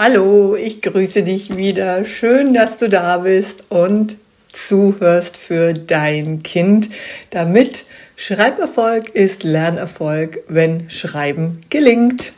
Hallo, ich grüße dich wieder. Schön, dass du da bist und zuhörst für dein Kind, damit Schreiberfolg ist Lernerfolg, wenn Schreiben gelingt.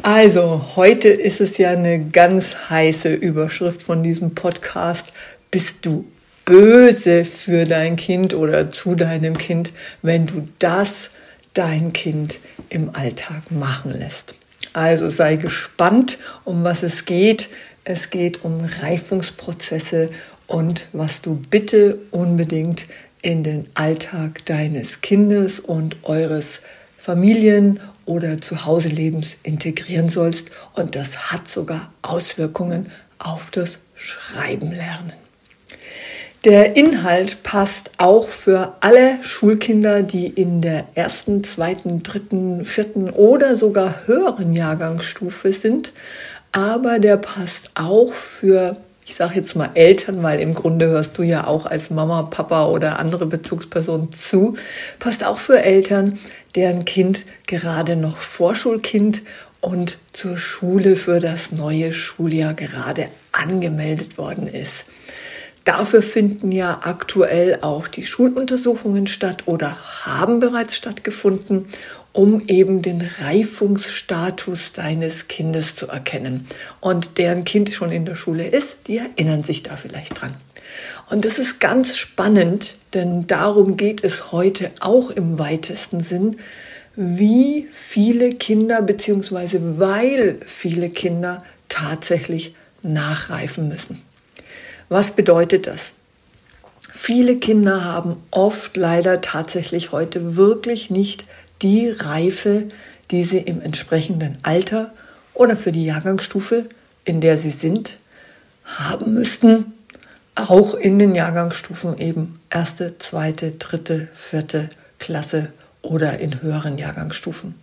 Also, heute ist es ja eine ganz heiße Überschrift von diesem Podcast. Bist du böse für dein Kind oder zu deinem Kind, wenn du das dein Kind im Alltag machen lässt? Also sei gespannt, um was es geht. Es geht um Reifungsprozesse und was du bitte unbedingt in den Alltag deines Kindes und eures Familien- oder Zuhauselebens integrieren sollst. Und das hat sogar Auswirkungen auf das Schreiben lernen. Der Inhalt passt auch für alle Schulkinder, die in der ersten, zweiten, dritten, vierten oder sogar höheren Jahrgangsstufe sind. Aber der passt auch für, ich sage jetzt mal Eltern, weil im Grunde hörst du ja auch als Mama, Papa oder andere Bezugsperson zu, passt auch für Eltern, deren Kind gerade noch Vorschulkind und zur Schule für das neue Schuljahr gerade angemeldet worden ist. Dafür finden ja aktuell auch die Schuluntersuchungen statt oder haben bereits stattgefunden, um eben den Reifungsstatus deines Kindes zu erkennen. Und deren Kind schon in der Schule ist, die erinnern sich da vielleicht dran. Und das ist ganz spannend, denn darum geht es heute auch im weitesten Sinn, wie viele Kinder bzw. weil viele Kinder tatsächlich nachreifen müssen. Was bedeutet das? Viele Kinder haben oft leider tatsächlich heute wirklich nicht die Reife, die sie im entsprechenden Alter oder für die Jahrgangsstufe, in der sie sind, haben müssten. Auch in den Jahrgangsstufen eben erste, zweite, dritte, vierte Klasse oder in höheren Jahrgangsstufen.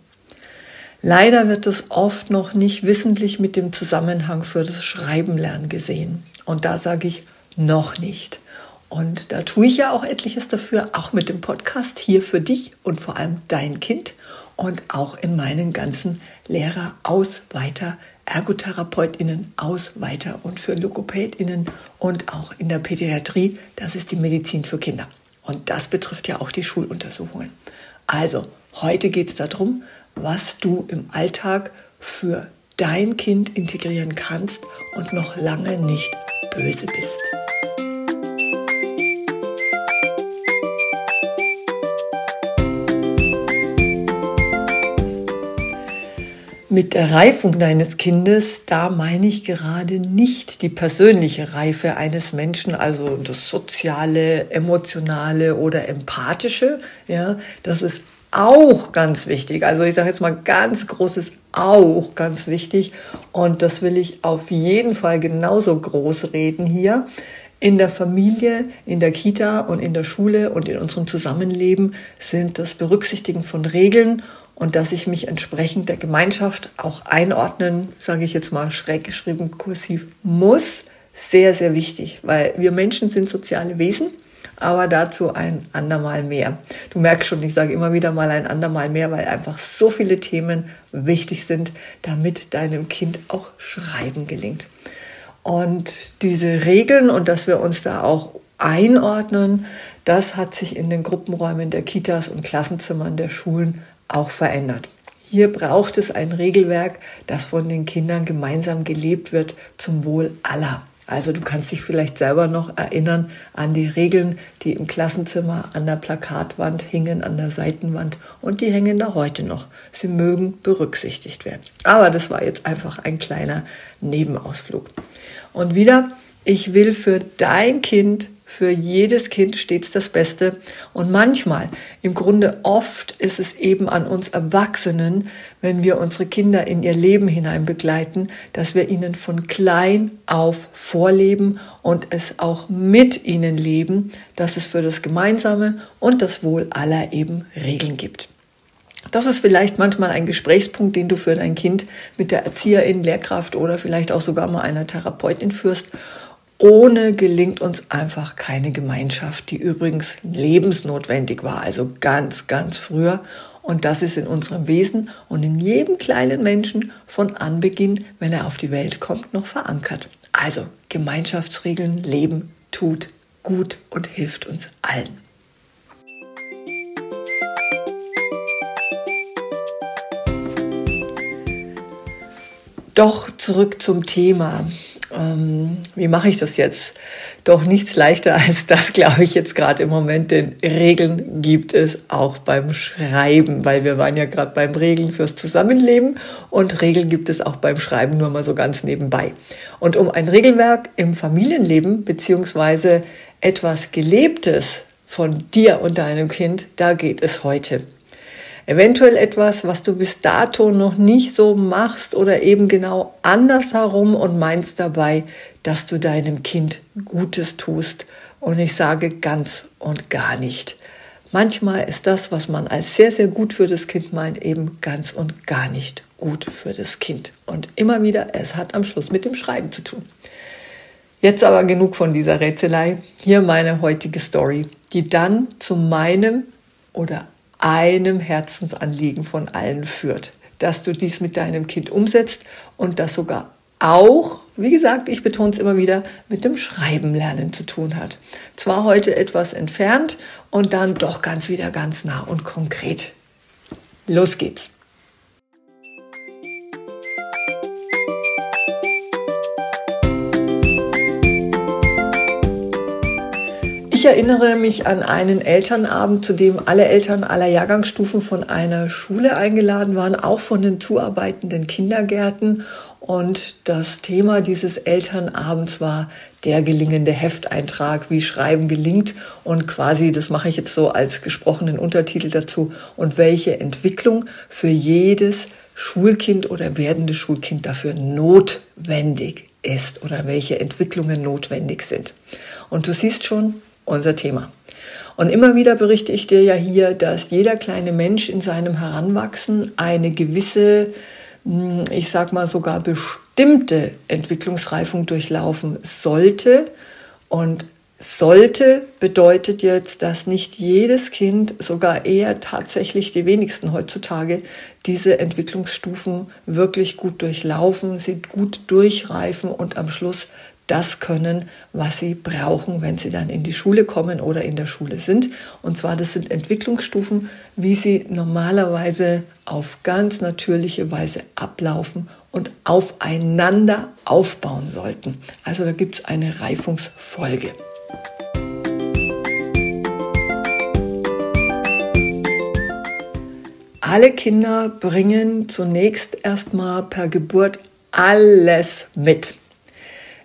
Leider wird es oft noch nicht wissentlich mit dem Zusammenhang für das Schreibenlernen gesehen. Und da sage ich noch nicht. Und da tue ich ja auch etliches dafür, auch mit dem Podcast hier für dich und vor allem dein Kind und auch in meinen ganzen Lehrer aus weiter Ergotherapeutinnen aus weiter und für Logopädinnen und auch in der Pädiatrie, das ist die Medizin für Kinder. Und das betrifft ja auch die Schuluntersuchungen. Also, heute geht es darum, was du im Alltag für dein Kind integrieren kannst und noch lange nicht böse bist. Mit der Reifung deines Kindes, da meine ich gerade nicht die persönliche Reife eines Menschen, also das soziale, emotionale oder empathische. Ja, das ist auch ganz wichtig. Also ich sage jetzt mal ganz großes auch ganz wichtig. Und das will ich auf jeden Fall genauso groß reden hier. In der Familie, in der Kita und in der Schule und in unserem Zusammenleben sind das Berücksichtigen von Regeln und dass ich mich entsprechend der Gemeinschaft auch einordnen, sage ich jetzt mal schräg geschrieben, kursiv muss, sehr, sehr wichtig, weil wir Menschen sind soziale Wesen aber dazu ein andermal mehr. Du merkst schon, ich sage immer wieder mal ein andermal mehr, weil einfach so viele Themen wichtig sind, damit deinem Kind auch Schreiben gelingt. Und diese Regeln und dass wir uns da auch einordnen, das hat sich in den Gruppenräumen der Kitas und Klassenzimmern der Schulen auch verändert. Hier braucht es ein Regelwerk, das von den Kindern gemeinsam gelebt wird zum Wohl aller. Also du kannst dich vielleicht selber noch erinnern an die Regeln, die im Klassenzimmer an der Plakatwand hingen, an der Seitenwand und die hängen da heute noch. Sie mögen berücksichtigt werden. Aber das war jetzt einfach ein kleiner Nebenausflug. Und wieder, ich will für dein Kind für jedes Kind stets das Beste. Und manchmal, im Grunde oft, ist es eben an uns Erwachsenen, wenn wir unsere Kinder in ihr Leben hinein begleiten, dass wir ihnen von klein auf vorleben und es auch mit ihnen leben, dass es für das Gemeinsame und das Wohl aller eben Regeln gibt. Das ist vielleicht manchmal ein Gesprächspunkt, den du für dein Kind mit der Erzieherin, Lehrkraft oder vielleicht auch sogar mal einer Therapeutin führst ohne gelingt uns einfach keine Gemeinschaft, die übrigens lebensnotwendig war, also ganz, ganz früher. Und das ist in unserem Wesen und in jedem kleinen Menschen von Anbeginn, wenn er auf die Welt kommt, noch verankert. Also Gemeinschaftsregeln, Leben tut gut und hilft uns allen. Doch zurück zum Thema. Ähm, wie mache ich das jetzt? Doch nichts leichter als das, glaube ich, jetzt gerade im Moment. Denn Regeln gibt es auch beim Schreiben, weil wir waren ja gerade beim Regeln fürs Zusammenleben und Regeln gibt es auch beim Schreiben nur mal so ganz nebenbei. Und um ein Regelwerk im Familienleben beziehungsweise etwas Gelebtes von dir und deinem Kind, da geht es heute. Eventuell etwas, was du bis dato noch nicht so machst oder eben genau andersherum und meinst dabei, dass du deinem Kind Gutes tust. Und ich sage ganz und gar nicht. Manchmal ist das, was man als sehr, sehr gut für das Kind meint, eben ganz und gar nicht gut für das Kind. Und immer wieder, es hat am Schluss mit dem Schreiben zu tun. Jetzt aber genug von dieser Rätselei. Hier meine heutige Story, die dann zu meinem oder einem Herzensanliegen von allen führt, dass du dies mit deinem Kind umsetzt und das sogar auch, wie gesagt, ich betone es immer wieder, mit dem Schreiben lernen zu tun hat. Zwar heute etwas entfernt und dann doch ganz wieder ganz nah und konkret. Los geht's. Ich erinnere mich an einen Elternabend, zu dem alle Eltern aller Jahrgangsstufen von einer Schule eingeladen waren, auch von den zuarbeitenden Kindergärten. Und das Thema dieses Elternabends war der gelingende Hefteintrag, wie Schreiben gelingt. Und quasi, das mache ich jetzt so als gesprochenen Untertitel dazu, und welche Entwicklung für jedes Schulkind oder werdende Schulkind dafür notwendig ist oder welche Entwicklungen notwendig sind. Und du siehst schon, unser Thema. Und immer wieder berichte ich dir ja hier, dass jeder kleine Mensch in seinem Heranwachsen eine gewisse, hm, ich sag mal sogar bestimmte Entwicklungsreifung durchlaufen sollte. Und sollte bedeutet jetzt, dass nicht jedes Kind, sogar eher tatsächlich die wenigsten heutzutage, diese Entwicklungsstufen wirklich gut durchlaufen, sie gut durchreifen und am Schluss das können, was sie brauchen, wenn sie dann in die Schule kommen oder in der Schule sind. Und zwar, das sind Entwicklungsstufen, wie sie normalerweise auf ganz natürliche Weise ablaufen und aufeinander aufbauen sollten. Also da gibt es eine Reifungsfolge. Alle Kinder bringen zunächst erstmal per Geburt alles mit.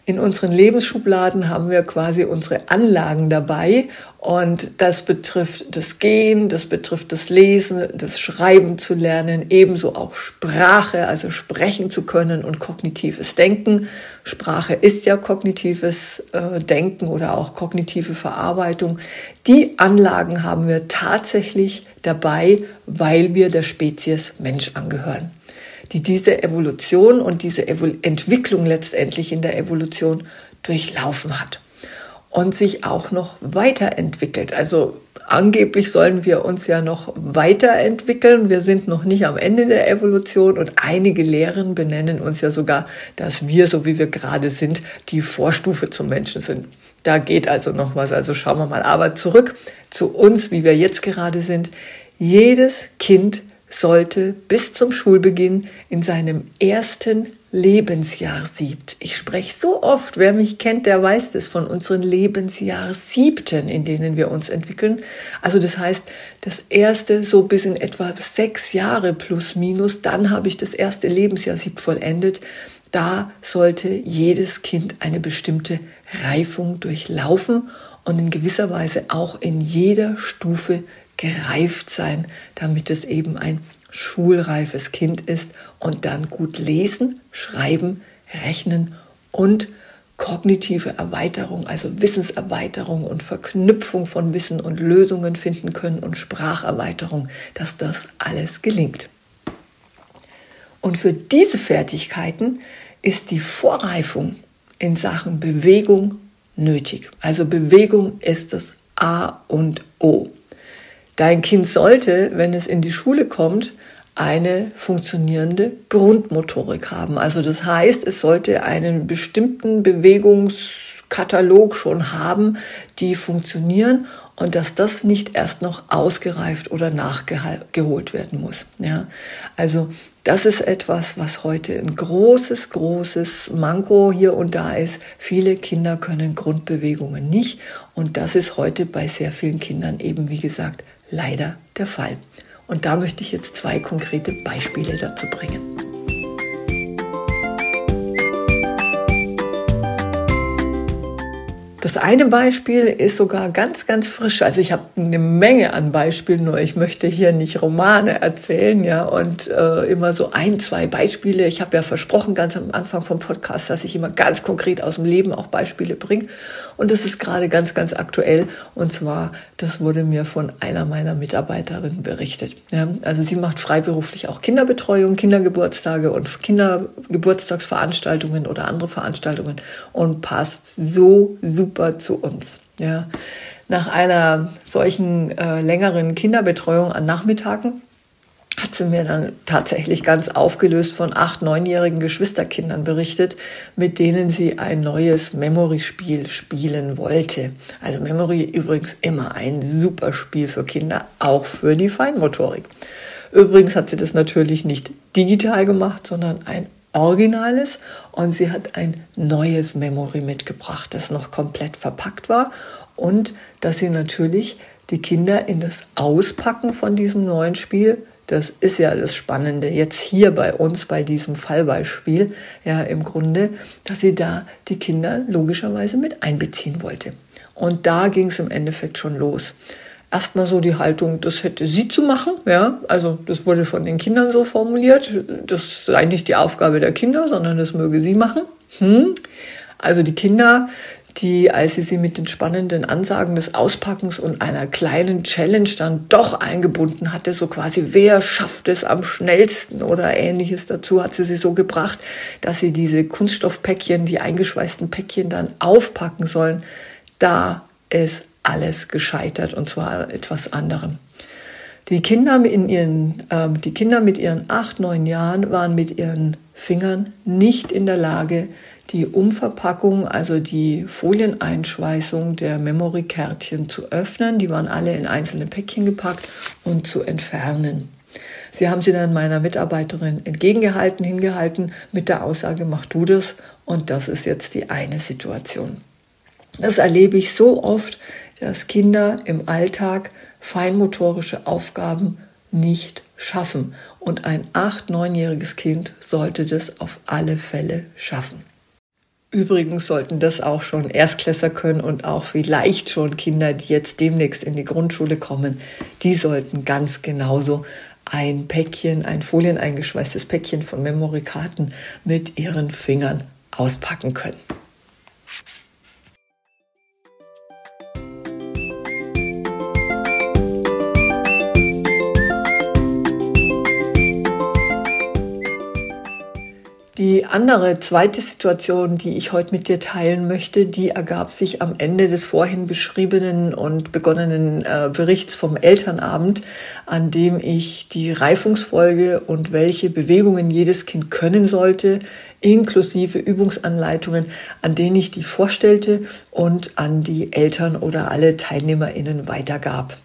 In unseren Lebensschubladen haben wir quasi unsere Anlagen dabei und das betrifft das Gehen, das betrifft das Lesen, das Schreiben zu lernen, ebenso auch Sprache, also sprechen zu können und kognitives Denken. Sprache ist ja kognitives äh, Denken oder auch kognitive Verarbeitung. Die Anlagen haben wir tatsächlich dabei, weil wir der Spezies Mensch angehören die diese Evolution und diese Evol Entwicklung letztendlich in der Evolution durchlaufen hat und sich auch noch weiterentwickelt. Also angeblich sollen wir uns ja noch weiterentwickeln. Wir sind noch nicht am Ende der Evolution und einige Lehren benennen uns ja sogar, dass wir, so wie wir gerade sind, die Vorstufe zum Menschen sind. Da geht also noch was. Also schauen wir mal. Aber zurück zu uns, wie wir jetzt gerade sind. Jedes Kind sollte bis zum Schulbeginn in seinem ersten Lebensjahr siebt. Ich spreche so oft, wer mich kennt, der weiß das von unseren Lebensjahr siebten, in denen wir uns entwickeln. Also das heißt, das erste so bis in etwa sechs Jahre plus minus, dann habe ich das erste Lebensjahr siebt vollendet. Da sollte jedes Kind eine bestimmte Reifung durchlaufen und in gewisser Weise auch in jeder Stufe gereift sein, damit es eben ein schulreifes Kind ist und dann gut lesen, schreiben, rechnen und kognitive Erweiterung, also Wissenserweiterung und Verknüpfung von Wissen und Lösungen finden können und Spracherweiterung, dass das alles gelingt. Und für diese Fertigkeiten ist die Vorreifung in Sachen Bewegung nötig. Also Bewegung ist das A und O. Dein Kind sollte, wenn es in die Schule kommt, eine funktionierende Grundmotorik haben. Also das heißt, es sollte einen bestimmten Bewegungskatalog schon haben, die funktionieren und dass das nicht erst noch ausgereift oder nachgeholt werden muss. Ja, also das ist etwas, was heute ein großes, großes Manko hier und da ist. Viele Kinder können Grundbewegungen nicht und das ist heute bei sehr vielen Kindern eben, wie gesagt, leider der Fall. Und da möchte ich jetzt zwei konkrete Beispiele dazu bringen. Das eine Beispiel ist sogar ganz, ganz frisch. Also ich habe eine Menge an Beispielen, nur ich möchte hier nicht Romane erzählen, ja, und äh, immer so ein, zwei Beispiele. Ich habe ja versprochen ganz am Anfang vom Podcast, dass ich immer ganz konkret aus dem Leben auch Beispiele bringe. Und das ist gerade ganz, ganz aktuell. Und zwar, das wurde mir von einer meiner Mitarbeiterinnen berichtet. Ja, also sie macht freiberuflich auch Kinderbetreuung, Kindergeburtstage und Kindergeburtstagsveranstaltungen oder andere Veranstaltungen und passt so super zu uns. Ja. Nach einer solchen äh, längeren Kinderbetreuung an Nachmittagen hat sie mir dann tatsächlich ganz aufgelöst von acht, neunjährigen Geschwisterkindern berichtet, mit denen sie ein neues Memory-Spiel spielen wollte. Also Memory übrigens immer ein super Spiel für Kinder, auch für die Feinmotorik. Übrigens hat sie das natürlich nicht digital gemacht, sondern ein Originales und sie hat ein neues Memory mitgebracht, das noch komplett verpackt war und dass sie natürlich die Kinder in das Auspacken von diesem neuen Spiel, das ist ja das Spannende jetzt hier bei uns bei diesem Fallbeispiel, ja im Grunde, dass sie da die Kinder logischerweise mit einbeziehen wollte. Und da ging es im Endeffekt schon los erstmal so die Haltung, das hätte sie zu machen. Ja, also das wurde von den Kindern so formuliert. Das sei nicht die Aufgabe der Kinder, sondern das möge sie machen. Hm. Also die Kinder, die, als sie sie mit den spannenden Ansagen des Auspackens und einer kleinen Challenge dann doch eingebunden hatte, so quasi, wer schafft es am schnellsten oder ähnliches dazu, hat sie sie so gebracht, dass sie diese Kunststoffpäckchen, die eingeschweißten Päckchen dann aufpacken sollen. Da ist alles gescheitert und zwar etwas anderem. Die Kinder, in ihren, äh, die Kinder mit ihren acht, neun Jahren waren mit ihren Fingern nicht in der Lage, die Umverpackung, also die Folieneinschweißung der Memory-Kärtchen zu öffnen. Die waren alle in einzelne Päckchen gepackt und zu entfernen. Sie haben sie dann meiner Mitarbeiterin entgegengehalten, hingehalten mit der Aussage, mach du das. Und das ist jetzt die eine Situation. Das erlebe ich so oft, dass Kinder im Alltag feinmotorische Aufgaben nicht schaffen. Und ein acht-, neunjähriges Kind sollte das auf alle Fälle schaffen. Übrigens sollten das auch schon Erstklässer können und auch vielleicht schon Kinder, die jetzt demnächst in die Grundschule kommen, die sollten ganz genauso ein Päckchen, ein folieneingeschweißtes Päckchen von Memory-Karten mit ihren Fingern auspacken können. Die andere zweite Situation, die ich heute mit dir teilen möchte, die ergab sich am Ende des vorhin beschriebenen und begonnenen äh, Berichts vom Elternabend, an dem ich die Reifungsfolge und welche Bewegungen jedes Kind können sollte, inklusive Übungsanleitungen, an denen ich die vorstellte und an die Eltern oder alle TeilnehmerInnen weitergab.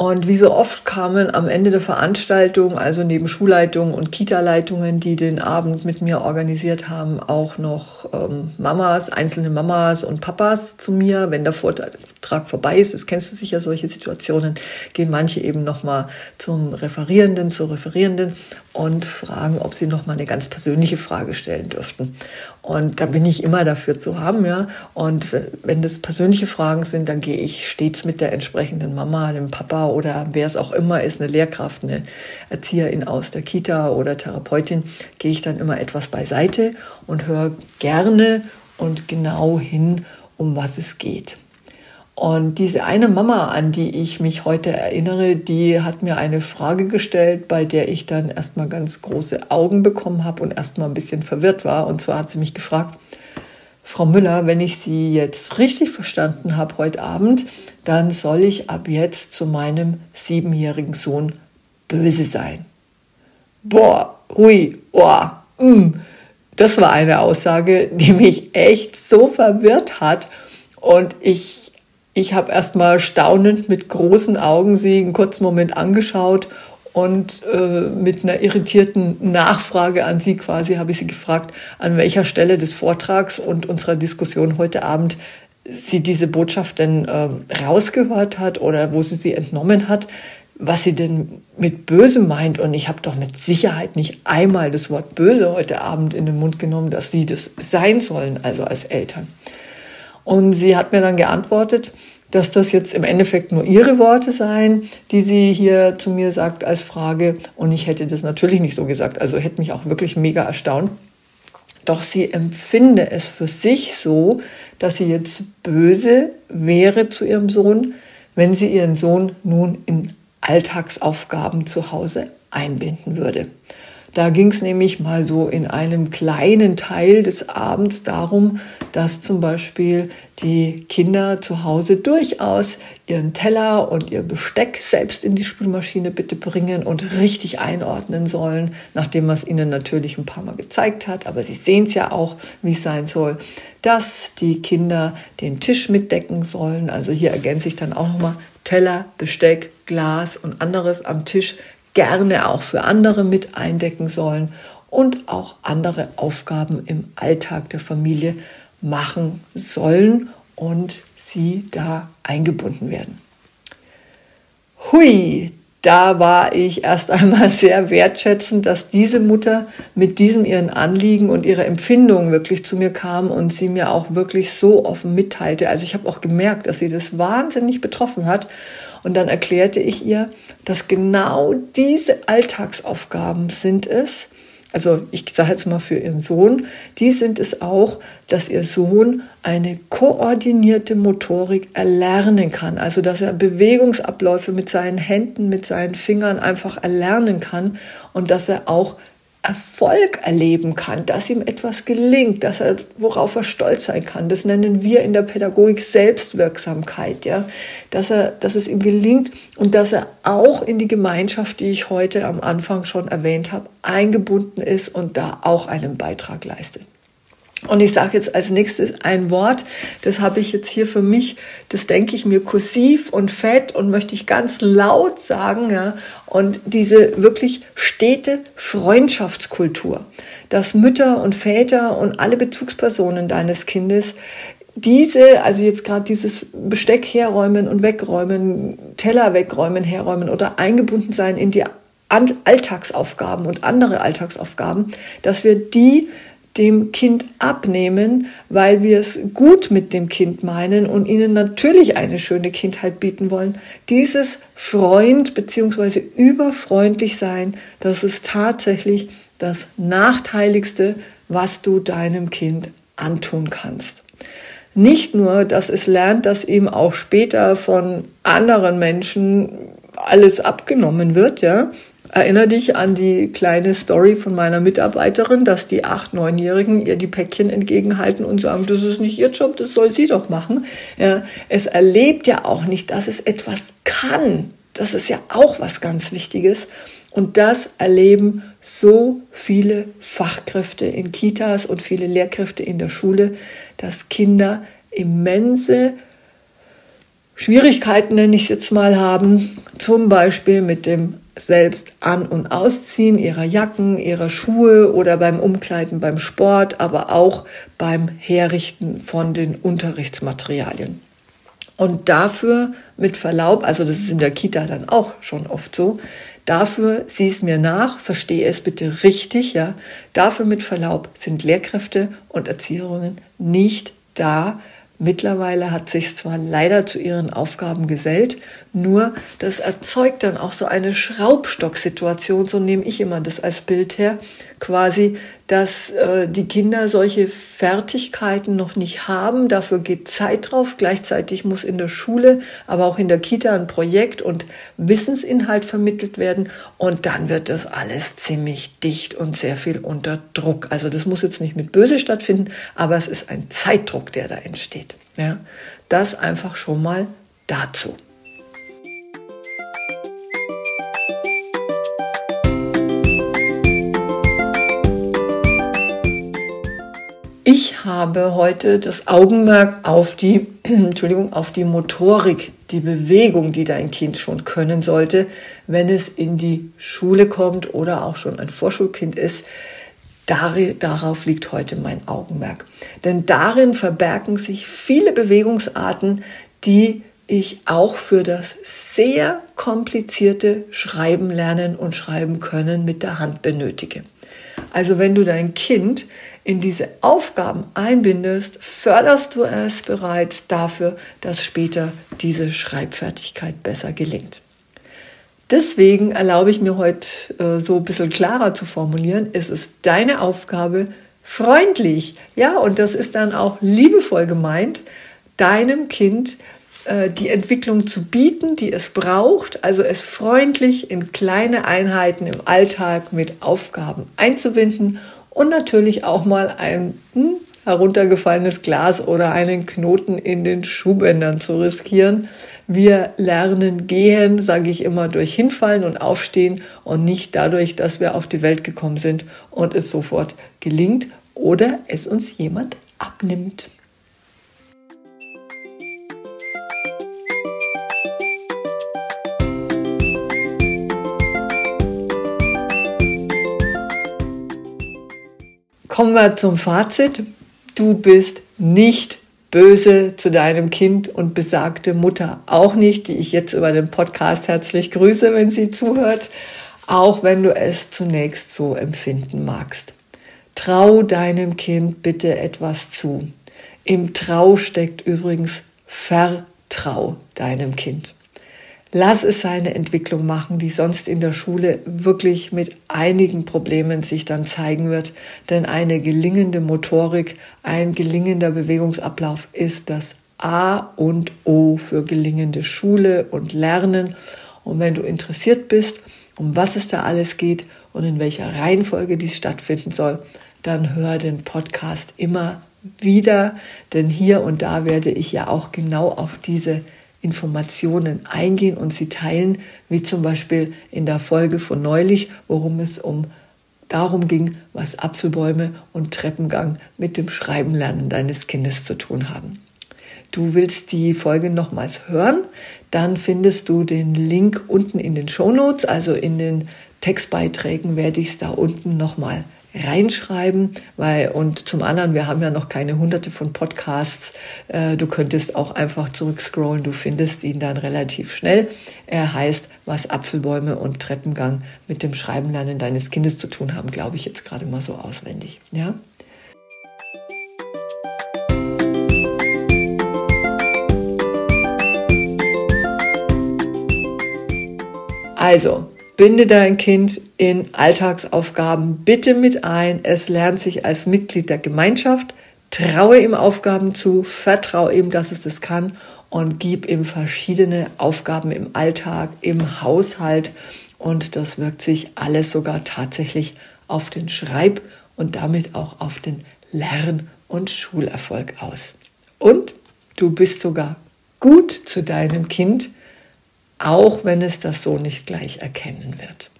Und wie so oft kamen am Ende der Veranstaltung, also neben Schulleitungen und Kita-Leitungen, die den Abend mit mir organisiert haben, auch noch ähm, Mamas, einzelne Mamas und Papas zu mir, wenn der Vortrag vorbei ist, das kennst du sicher, solche Situationen, gehen manche eben nochmal zum Referierenden, zur Referierenden und fragen, ob sie nochmal eine ganz persönliche Frage stellen dürften. Und da bin ich immer dafür zu haben, ja. Und wenn das persönliche Fragen sind, dann gehe ich stets mit der entsprechenden Mama, dem Papa oder wer es auch immer ist, eine Lehrkraft, eine Erzieherin aus der Kita oder Therapeutin, gehe ich dann immer etwas beiseite und höre gerne und genau hin, um was es geht. Und diese eine Mama, an die ich mich heute erinnere, die hat mir eine Frage gestellt, bei der ich dann erstmal ganz große Augen bekommen habe und erstmal ein bisschen verwirrt war. Und zwar hat sie mich gefragt, Frau Müller, wenn ich Sie jetzt richtig verstanden habe heute Abend, dann soll ich ab jetzt zu meinem siebenjährigen Sohn böse sein. Boah, hui, oh, mm. Das war eine Aussage, die mich echt so verwirrt hat. Und ich ich habe erstmal staunend mit großen Augen sie einen kurzen Moment angeschaut und äh, mit einer irritierten Nachfrage an sie quasi habe ich sie gefragt, an welcher Stelle des Vortrags und unserer Diskussion heute Abend sie diese Botschaft denn äh, rausgehört hat oder wo sie sie entnommen hat, was sie denn mit böse meint. Und ich habe doch mit Sicherheit nicht einmal das Wort böse heute Abend in den Mund genommen, dass sie das sein sollen, also als Eltern. Und sie hat mir dann geantwortet, dass das jetzt im Endeffekt nur ihre Worte seien, die sie hier zu mir sagt als Frage. Und ich hätte das natürlich nicht so gesagt. Also hätte mich auch wirklich mega erstaunt. Doch sie empfinde es für sich so, dass sie jetzt böse wäre zu ihrem Sohn, wenn sie ihren Sohn nun in Alltagsaufgaben zu Hause einbinden würde. Da ging es nämlich mal so in einem kleinen Teil des Abends darum, dass zum Beispiel die Kinder zu Hause durchaus ihren Teller und ihr Besteck selbst in die Spülmaschine bitte bringen und richtig einordnen sollen, nachdem man es ihnen natürlich ein paar Mal gezeigt hat. Aber sie sehen es ja auch, wie es sein soll, dass die Kinder den Tisch mitdecken sollen. Also hier ergänze ich dann auch nochmal Teller, Besteck, Glas und anderes am Tisch gerne auch für andere mit eindecken sollen und auch andere Aufgaben im Alltag der Familie machen sollen und sie da eingebunden werden. Hui, da war ich erst einmal sehr wertschätzend, dass diese Mutter mit diesem ihren Anliegen und ihrer Empfindung wirklich zu mir kam und sie mir auch wirklich so offen mitteilte. Also ich habe auch gemerkt, dass sie das wahnsinnig betroffen hat und dann erklärte ich ihr, dass genau diese Alltagsaufgaben sind es, also ich sage jetzt mal für ihren Sohn, die sind es auch, dass ihr Sohn eine koordinierte Motorik erlernen kann. Also dass er Bewegungsabläufe mit seinen Händen, mit seinen Fingern einfach erlernen kann und dass er auch Erfolg erleben kann, dass ihm etwas gelingt, dass er, worauf er stolz sein kann. Das nennen wir in der Pädagogik Selbstwirksamkeit, ja. Dass er, dass es ihm gelingt und dass er auch in die Gemeinschaft, die ich heute am Anfang schon erwähnt habe, eingebunden ist und da auch einen Beitrag leistet. Und ich sage jetzt als nächstes ein Wort, das habe ich jetzt hier für mich, das denke ich mir kursiv und fett und möchte ich ganz laut sagen, ja. Und diese wirklich stete Freundschaftskultur, dass Mütter und Väter und alle Bezugspersonen deines Kindes diese, also jetzt gerade dieses Besteck herräumen und wegräumen, Teller wegräumen, herräumen oder eingebunden sein in die Alltagsaufgaben und andere Alltagsaufgaben, dass wir die dem Kind abnehmen, weil wir es gut mit dem Kind meinen und ihnen natürlich eine schöne Kindheit bieten wollen. Dieses Freund bzw. überfreundlich sein, das ist tatsächlich das Nachteiligste, was du deinem Kind antun kannst. Nicht nur, dass es lernt, dass ihm auch später von anderen Menschen alles abgenommen wird, ja, Erinnere dich an die kleine Story von meiner Mitarbeiterin, dass die acht, neunjährigen ihr die Päckchen entgegenhalten und sagen, das ist nicht ihr Job, das soll sie doch machen. Ja, es erlebt ja auch nicht, dass es etwas kann. Das ist ja auch was ganz Wichtiges. Und das erleben so viele Fachkräfte in Kitas und viele Lehrkräfte in der Schule, dass Kinder immense Schwierigkeiten, nenne ich es jetzt mal, haben, zum Beispiel mit dem selbst an- und ausziehen ihrer Jacken, ihrer Schuhe oder beim Umkleiden beim Sport, aber auch beim Herrichten von den Unterrichtsmaterialien. Und dafür, mit Verlaub, also das ist in der Kita dann auch schon oft so, dafür sieh es mir nach, verstehe es bitte richtig, ja, dafür mit Verlaub sind Lehrkräfte und Erzieherinnen nicht da, Mittlerweile hat sich zwar leider zu ihren Aufgaben gesellt, nur das erzeugt dann auch so eine Schraubstocksituation, so nehme ich immer das als Bild her, quasi, dass äh, die Kinder solche Fertigkeiten noch nicht haben, dafür geht Zeit drauf, gleichzeitig muss in der Schule, aber auch in der Kita ein Projekt und Wissensinhalt vermittelt werden und dann wird das alles ziemlich dicht und sehr viel unter Druck. Also das muss jetzt nicht mit Böse stattfinden, aber es ist ein Zeitdruck, der da entsteht. Ja, das einfach schon mal dazu. Ich habe heute das Augenmerk auf die, Entschuldigung, auf die Motorik, die Bewegung, die dein Kind schon können sollte, wenn es in die Schule kommt oder auch schon ein Vorschulkind ist. Darauf liegt heute mein Augenmerk. Denn darin verbergen sich viele Bewegungsarten, die ich auch für das sehr komplizierte Schreiben lernen und schreiben können mit der Hand benötige. Also wenn du dein Kind in diese Aufgaben einbindest, förderst du es bereits dafür, dass später diese Schreibfertigkeit besser gelingt. Deswegen erlaube ich mir heute äh, so ein bisschen klarer zu formulieren, es ist deine Aufgabe, freundlich, ja, und das ist dann auch liebevoll gemeint, deinem Kind äh, die Entwicklung zu bieten, die es braucht, also es freundlich in kleine Einheiten im Alltag mit Aufgaben einzubinden und natürlich auch mal ein hm, heruntergefallenes Glas oder einen Knoten in den Schuhbändern zu riskieren, wir lernen gehen, sage ich immer, durch Hinfallen und Aufstehen und nicht dadurch, dass wir auf die Welt gekommen sind und es sofort gelingt oder es uns jemand abnimmt. Kommen wir zum Fazit. Du bist nicht böse zu deinem Kind und besagte Mutter auch nicht, die ich jetzt über den Podcast herzlich grüße, wenn sie zuhört, auch wenn du es zunächst so empfinden magst. Trau deinem Kind bitte etwas zu. Im Trau steckt übrigens Vertrau deinem Kind. Lass es seine Entwicklung machen, die sonst in der Schule wirklich mit einigen Problemen sich dann zeigen wird. Denn eine gelingende Motorik, ein gelingender Bewegungsablauf ist das A und O für gelingende Schule und Lernen. Und wenn du interessiert bist, um was es da alles geht und in welcher Reihenfolge dies stattfinden soll, dann hör den Podcast immer wieder, denn hier und da werde ich ja auch genau auf diese Informationen eingehen und sie teilen, wie zum Beispiel in der Folge von neulich, worum es um darum ging, was Apfelbäume und Treppengang mit dem Schreibenlernen deines Kindes zu tun haben. Du willst die Folge nochmals hören, dann findest du den Link unten in den Show Notes, also in den Textbeiträgen werde ich es da unten nochmal reinschreiben, weil und zum anderen, wir haben ja noch keine hunderte von Podcasts. Äh, du könntest auch einfach zurückscrollen, du findest ihn dann relativ schnell. Er heißt, was Apfelbäume und Treppengang mit dem Schreibenlernen deines Kindes zu tun haben, glaube ich jetzt gerade mal so auswendig. Ja? Also, Binde dein Kind in Alltagsaufgaben bitte mit ein. Es lernt sich als Mitglied der Gemeinschaft. Traue ihm Aufgaben zu, vertraue ihm, dass es das kann und gib ihm verschiedene Aufgaben im Alltag, im Haushalt. Und das wirkt sich alles sogar tatsächlich auf den Schreib- und damit auch auf den Lern- und Schulerfolg aus. Und du bist sogar gut zu deinem Kind auch wenn es das so nicht gleich erkennen wird.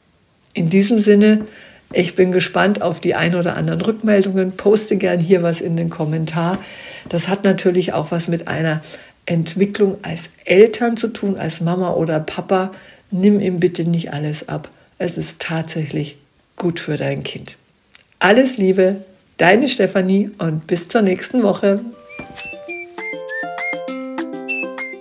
In diesem Sinne, ich bin gespannt auf die ein oder anderen Rückmeldungen. Poste gern hier was in den Kommentar. Das hat natürlich auch was mit einer Entwicklung als Eltern zu tun, als Mama oder Papa. Nimm ihm bitte nicht alles ab. Es ist tatsächlich gut für dein Kind. Alles Liebe, deine Stefanie und bis zur nächsten Woche.